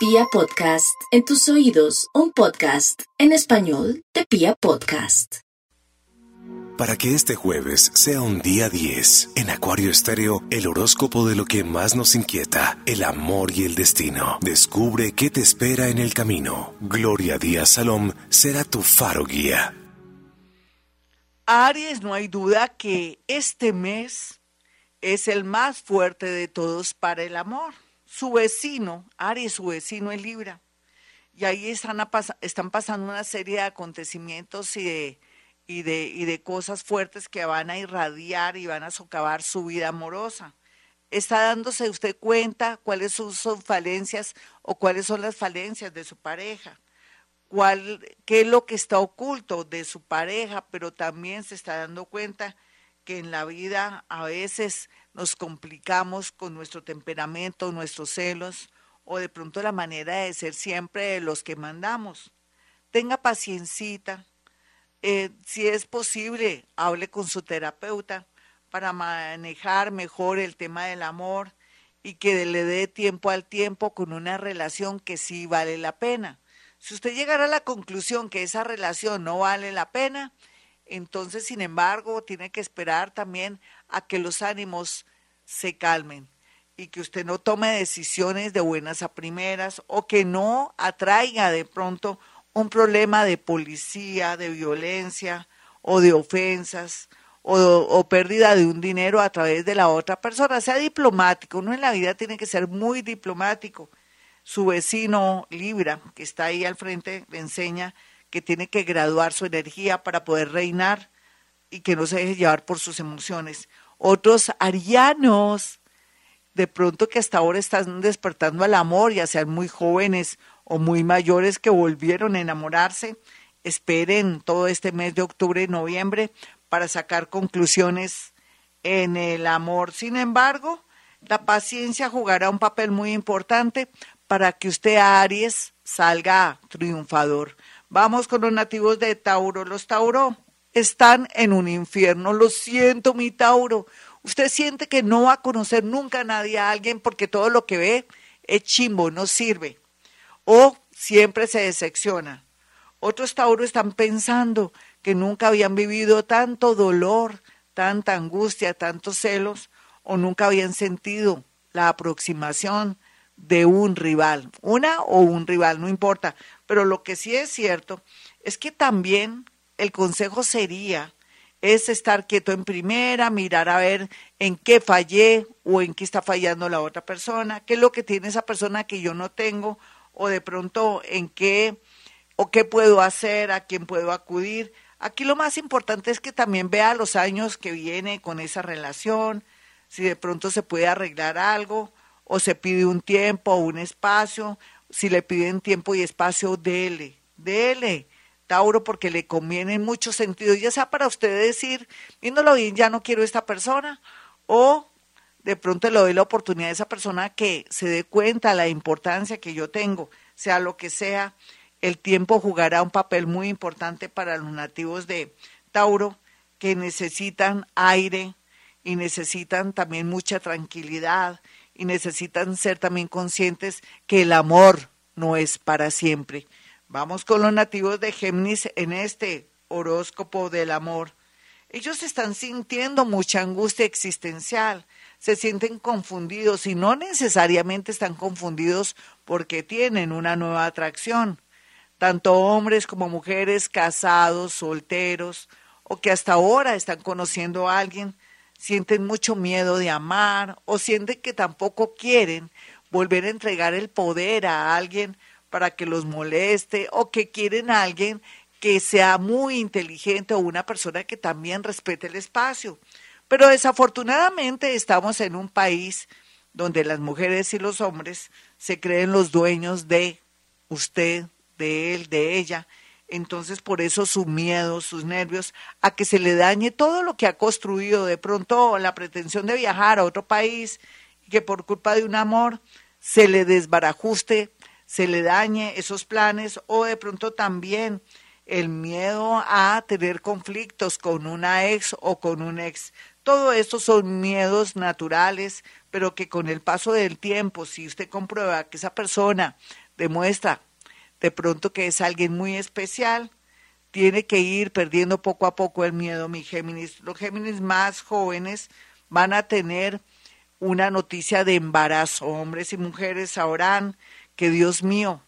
Pia Podcast, en tus oídos, un podcast en español de Pia Podcast. Para que este jueves sea un día 10, en Acuario Estéreo, el horóscopo de lo que más nos inquieta, el amor y el destino. Descubre qué te espera en el camino. Gloria Díaz Salom será tu faro guía. Aries, no hay duda que este mes es el más fuerte de todos para el amor. Su vecino, Aries, su vecino es Libra. Y ahí están, están pasando una serie de acontecimientos y de, y, de, y de cosas fuertes que van a irradiar y van a socavar su vida amorosa. ¿Está dándose usted cuenta cuáles son sus falencias o cuáles son las falencias de su pareja? cuál, qué es lo que está oculto de su pareja, pero también se está dando cuenta que en la vida a veces nos complicamos con nuestro temperamento, nuestros celos o de pronto la manera de ser siempre los que mandamos. Tenga paciencita. Eh, si es posible, hable con su terapeuta para manejar mejor el tema del amor y que le dé tiempo al tiempo con una relación que sí vale la pena. Si usted llegara a la conclusión que esa relación no vale la pena, entonces, sin embargo, tiene que esperar también a que los ánimos se calmen y que usted no tome decisiones de buenas a primeras o que no atraiga de pronto un problema de policía, de violencia o de ofensas o, pérdida de un dinero a través de la otra persona. Sea diplomático, uno en la vida tiene que ser muy diplomático su vecino Libra, que está ahí al frente, le enseña que tiene que graduar su energía para poder reinar y que no se deje llevar por sus emociones. Otros arianos, de pronto que hasta ahora están despertando al amor, ya sean muy jóvenes o muy mayores que volvieron a enamorarse, esperen todo este mes de octubre y noviembre para sacar conclusiones en el amor. Sin embargo, la paciencia jugará un papel muy importante para que usted, Aries, salga triunfador. Vamos con los nativos de Tauro. Los Tauro están en un infierno. Lo siento, mi Tauro. Usted siente que no va a conocer nunca a nadie, a alguien, porque todo lo que ve es chimbo, no sirve. O siempre se decepciona. Otros Tauro están pensando que nunca habían vivido tanto dolor, tanta angustia, tantos celos, o nunca habían sentido la aproximación de un rival, una o un rival, no importa. Pero lo que sí es cierto es que también el consejo sería es estar quieto en primera, mirar a ver en qué fallé o en qué está fallando la otra persona, qué es lo que tiene esa persona que yo no tengo o de pronto en qué o qué puedo hacer, a quién puedo acudir. Aquí lo más importante es que también vea los años que viene con esa relación, si de pronto se puede arreglar algo o se pide un tiempo o un espacio. Si le piden tiempo y espacio, dele, dele. Tauro, porque le conviene en muchos sentidos, ya sea para usted decir, viéndolo bien, ya no quiero esta persona, o de pronto le doy la oportunidad a esa persona que se dé cuenta la importancia que yo tengo, sea lo que sea, el tiempo jugará un papel muy importante para los nativos de Tauro que necesitan aire y necesitan también mucha tranquilidad y necesitan ser también conscientes que el amor no es para siempre. Vamos con los nativos de Géminis en este horóscopo del amor. Ellos están sintiendo mucha angustia existencial, se sienten confundidos y no necesariamente están confundidos porque tienen una nueva atracción. Tanto hombres como mujeres casados, solteros o que hasta ahora están conociendo a alguien, sienten mucho miedo de amar o sienten que tampoco quieren volver a entregar el poder a alguien para que los moleste o que quieren a alguien que sea muy inteligente o una persona que también respete el espacio. Pero desafortunadamente estamos en un país donde las mujeres y los hombres se creen los dueños de usted, de él, de ella, entonces por eso su miedo, sus nervios, a que se le dañe todo lo que ha construido, de pronto la pretensión de viajar a otro país que por culpa de un amor se le desbarajuste, se le dañe esos planes o de pronto también el miedo a tener conflictos con una ex o con un ex. Todo esto son miedos naturales, pero que con el paso del tiempo, si usted comprueba que esa persona demuestra de pronto que es alguien muy especial, tiene que ir perdiendo poco a poco el miedo, mi Géminis. Los Géminis más jóvenes van a tener una noticia de embarazo. Hombres y mujeres sabrán que, Dios mío,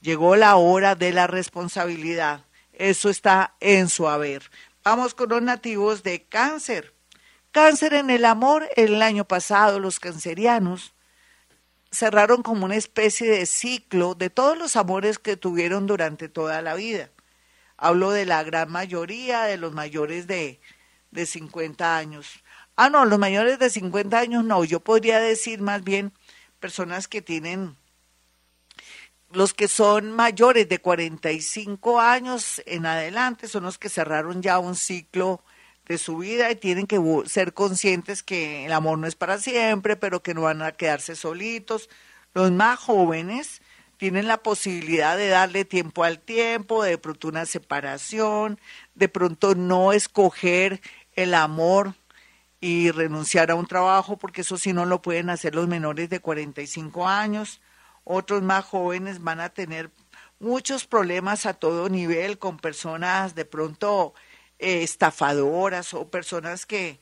llegó la hora de la responsabilidad. Eso está en su haber. Vamos con los nativos de cáncer. Cáncer en el amor, el año pasado los cancerianos cerraron como una especie de ciclo de todos los amores que tuvieron durante toda la vida. Hablo de la gran mayoría de los mayores de, de 50 años. Ah, no, los mayores de 50 años no, yo podría decir más bien personas que tienen, los que son mayores de 45 años en adelante son los que cerraron ya un ciclo de su vida y tienen que ser conscientes que el amor no es para siempre, pero que no van a quedarse solitos. Los más jóvenes tienen la posibilidad de darle tiempo al tiempo, de pronto una separación, de pronto no escoger el amor y renunciar a un trabajo, porque eso sí no lo pueden hacer los menores de 45 años. Otros más jóvenes van a tener muchos problemas a todo nivel con personas de pronto eh, estafadoras o personas que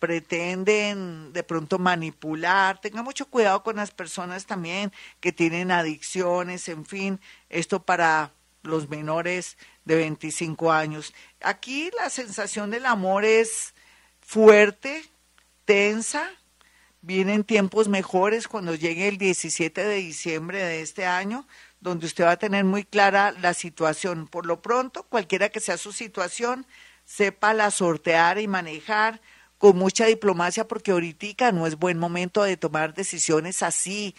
pretenden de pronto manipular. Tenga mucho cuidado con las personas también que tienen adicciones, en fin, esto para los menores de 25 años. Aquí la sensación del amor es fuerte, tensa. Vienen tiempos mejores cuando llegue el 17 de diciembre de este año, donde usted va a tener muy clara la situación. Por lo pronto, cualquiera que sea su situación, sepa la sortear y manejar con mucha diplomacia porque ahorita no es buen momento de tomar decisiones así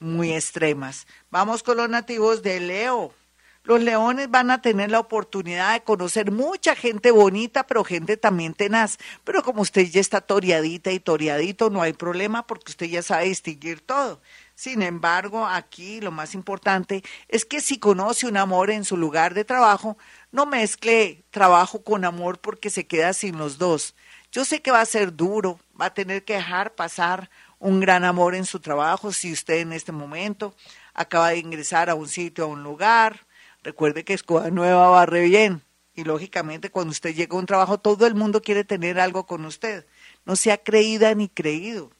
muy extremas. Vamos con los nativos de Leo. Los leones van a tener la oportunidad de conocer mucha gente bonita, pero gente también tenaz. Pero como usted ya está toreadita y toreadito, no hay problema porque usted ya sabe distinguir todo. Sin embargo, aquí lo más importante es que si conoce un amor en su lugar de trabajo, no mezcle trabajo con amor porque se queda sin los dos. Yo sé que va a ser duro, va a tener que dejar pasar un gran amor en su trabajo si usted en este momento acaba de ingresar a un sitio, a un lugar, Recuerde que Escoba Nueva barre bien. Y lógicamente cuando usted llega a un trabajo, todo el mundo quiere tener algo con usted. No sea creída ni creído.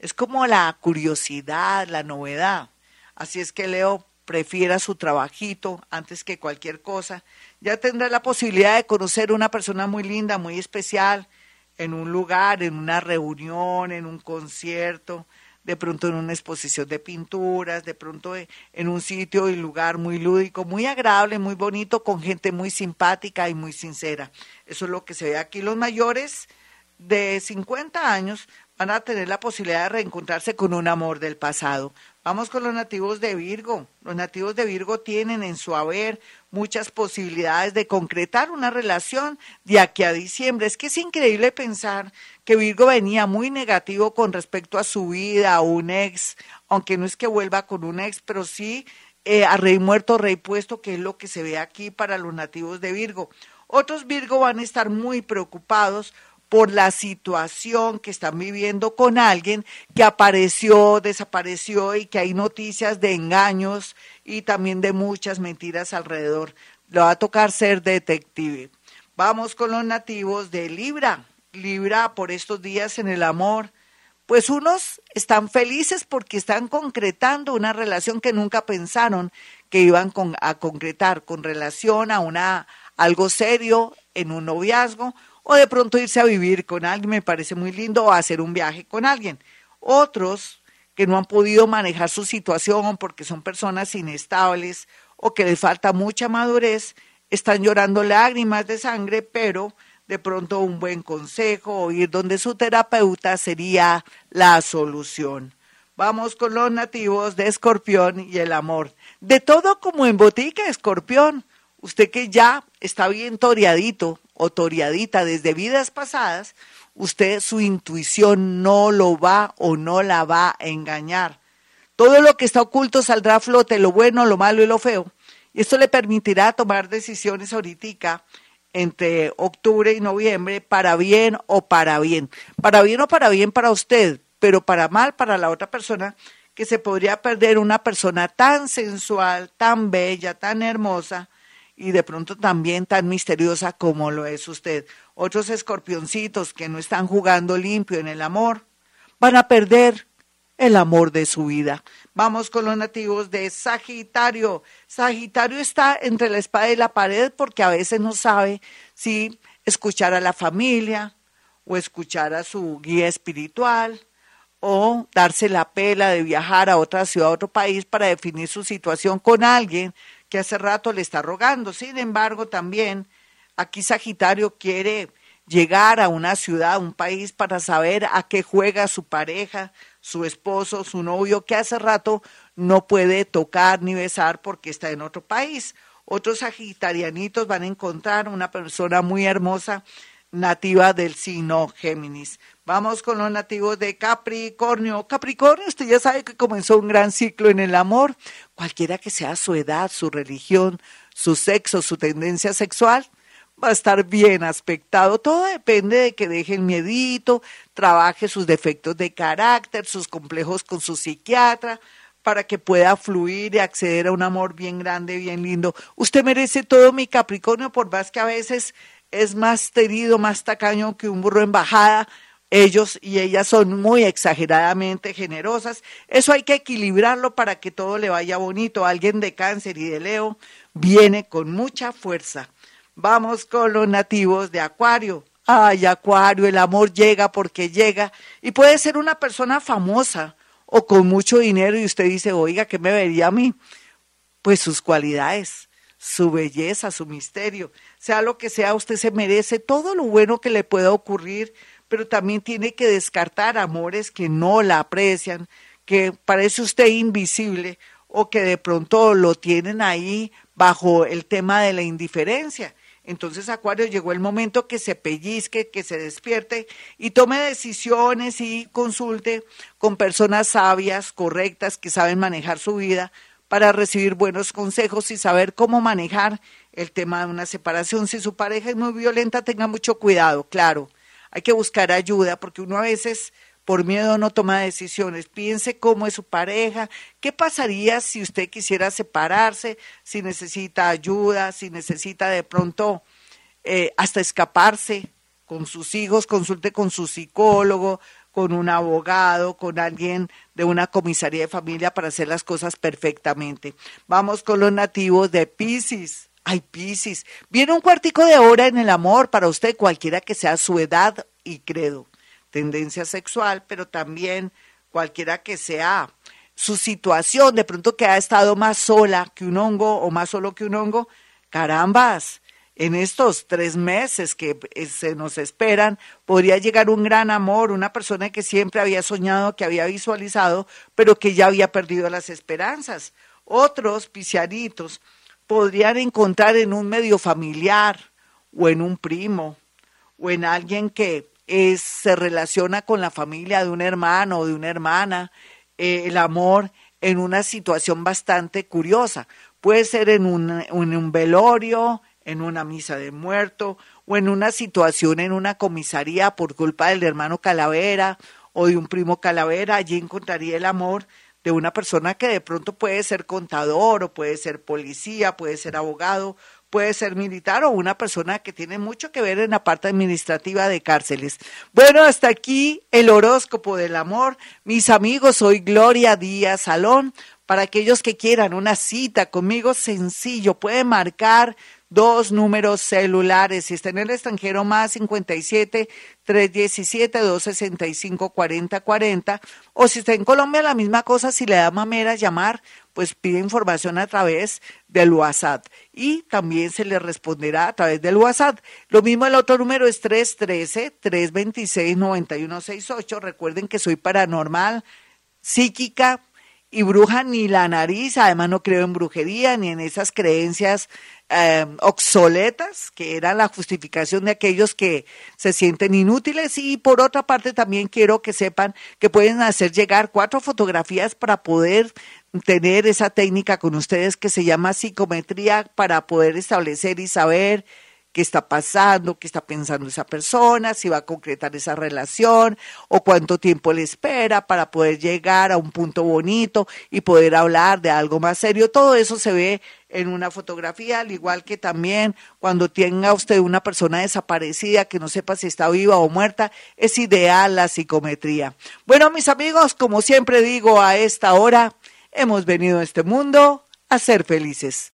Es como la curiosidad, la novedad. Así es que Leo prefiera su trabajito antes que cualquier cosa. Ya tendrá la posibilidad de conocer una persona muy linda, muy especial, en un lugar, en una reunión, en un concierto, de pronto en una exposición de pinturas, de pronto en un sitio y lugar muy lúdico, muy agradable, muy bonito, con gente muy simpática y muy sincera. Eso es lo que se ve aquí. Los mayores de 50 años van a tener la posibilidad de reencontrarse con un amor del pasado. Vamos con los nativos de Virgo. Los nativos de Virgo tienen en su haber muchas posibilidades de concretar una relación de aquí a diciembre. Es que es increíble pensar que Virgo venía muy negativo con respecto a su vida, a un ex, aunque no es que vuelva con un ex, pero sí eh, a rey muerto, rey puesto, que es lo que se ve aquí para los nativos de Virgo. Otros Virgo van a estar muy preocupados por la situación que están viviendo con alguien que apareció, desapareció y que hay noticias de engaños y también de muchas mentiras alrededor. Le va a tocar ser detective. Vamos con los nativos de Libra. Libra por estos días en el amor. Pues unos están felices porque están concretando una relación que nunca pensaron que iban a concretar con relación a una algo serio en un noviazgo o de pronto irse a vivir con alguien, me parece muy lindo, o hacer un viaje con alguien. Otros que no han podido manejar su situación porque son personas inestables o que les falta mucha madurez, están llorando lágrimas de sangre, pero de pronto un buen consejo o ir donde su terapeuta sería la solución. Vamos con los nativos de Escorpión y el amor. De todo como en botica, Escorpión. Usted que ya está bien toreadito, o desde vidas pasadas, usted su intuición no lo va o no la va a engañar. Todo lo que está oculto saldrá a flote, lo bueno, lo malo y lo feo. Y esto le permitirá tomar decisiones ahorita entre octubre y noviembre para bien o para bien. Para bien o para bien para usted, pero para mal para la otra persona que se podría perder una persona tan sensual, tan bella, tan hermosa y de pronto también tan misteriosa como lo es usted. Otros escorpioncitos que no están jugando limpio en el amor van a perder el amor de su vida. Vamos con los nativos de Sagitario. Sagitario está entre la espada y la pared porque a veces no sabe si escuchar a la familia o escuchar a su guía espiritual o darse la pela de viajar a otra ciudad, a otro país para definir su situación con alguien que hace rato le está rogando. Sin embargo, también aquí Sagitario quiere llegar a una ciudad, a un país para saber a qué juega su pareja, su esposo, su novio, que hace rato no puede tocar ni besar porque está en otro país. Otros sagitarianitos van a encontrar una persona muy hermosa nativa del signo Géminis. Vamos con los nativos de Capricornio. Capricornio, usted ya sabe que comenzó un gran ciclo en el amor, cualquiera que sea su edad, su religión, su sexo, su tendencia sexual va a estar bien aspectado. Todo depende de que deje el miedito, trabaje sus defectos de carácter, sus complejos con su psiquiatra, para que pueda fluir y acceder a un amor bien grande, bien lindo. Usted merece todo, mi Capricornio, por más que a veces es más terido, más tacaño que un burro en bajada. Ellos y ellas son muy exageradamente generosas. Eso hay que equilibrarlo para que todo le vaya bonito. Alguien de cáncer y de Leo viene con mucha fuerza. Vamos con los nativos de Acuario. Ay, Acuario, el amor llega porque llega y puede ser una persona famosa o con mucho dinero y usted dice, oiga, ¿qué me vería a mí? Pues sus cualidades, su belleza, su misterio, sea lo que sea, usted se merece todo lo bueno que le pueda ocurrir, pero también tiene que descartar amores que no la aprecian, que parece usted invisible o que de pronto lo tienen ahí bajo el tema de la indiferencia. Entonces, Acuario, llegó el momento que se pellizque, que se despierte y tome decisiones y consulte con personas sabias, correctas, que saben manejar su vida para recibir buenos consejos y saber cómo manejar el tema de una separación. Si su pareja es muy violenta, tenga mucho cuidado, claro. Hay que buscar ayuda porque uno a veces por miedo no toma decisiones. Piense cómo es su pareja, qué pasaría si usted quisiera separarse, si necesita ayuda, si necesita de pronto eh, hasta escaparse con sus hijos, consulte con su psicólogo, con un abogado, con alguien de una comisaría de familia para hacer las cosas perfectamente. Vamos con los nativos de Pisces. Ay, Pisces, viene un cuartico de hora en el amor para usted, cualquiera que sea su edad y credo tendencia sexual, pero también cualquiera que sea su situación, de pronto que ha estado más sola que un hongo o más solo que un hongo, carambas, en estos tres meses que eh, se nos esperan, podría llegar un gran amor, una persona que siempre había soñado, que había visualizado, pero que ya había perdido las esperanzas. Otros pisianitos podrían encontrar en un medio familiar o en un primo o en alguien que se relaciona con la familia de un hermano o de una hermana, eh, el amor en una situación bastante curiosa. Puede ser en un, en un velorio, en una misa de muerto o en una situación en una comisaría por culpa del hermano Calavera o de un primo Calavera. Allí encontraría el amor de una persona que de pronto puede ser contador o puede ser policía, puede ser abogado, puede ser militar o una persona que tiene mucho que ver en la parte administrativa de cárceles. Bueno, hasta aquí el horóscopo del amor. Mis amigos, soy Gloria Díaz Salón. Para aquellos que quieran una cita conmigo, sencillo, puede marcar dos números celulares. Si está en el extranjero, más 57 317 265 4040. O si está en Colombia, la misma cosa. Si le da mamera llamar, pues pide información a través del WhatsApp. Y también se le responderá a través del WhatsApp. Lo mismo el otro número es 313-326-9168. Recuerden que soy paranormal, psíquica y bruja ni la nariz. Además no creo en brujería ni en esas creencias eh, obsoletas, que era la justificación de aquellos que se sienten inútiles. Y por otra parte, también quiero que sepan que pueden hacer llegar cuatro fotografías para poder tener esa técnica con ustedes que se llama psicometría para poder establecer y saber qué está pasando, qué está pensando esa persona, si va a concretar esa relación o cuánto tiempo le espera para poder llegar a un punto bonito y poder hablar de algo más serio. Todo eso se ve en una fotografía, al igual que también cuando tenga usted una persona desaparecida que no sepa si está viva o muerta, es ideal la psicometría. Bueno, mis amigos, como siempre digo a esta hora, hemos venido a este mundo a ser felices.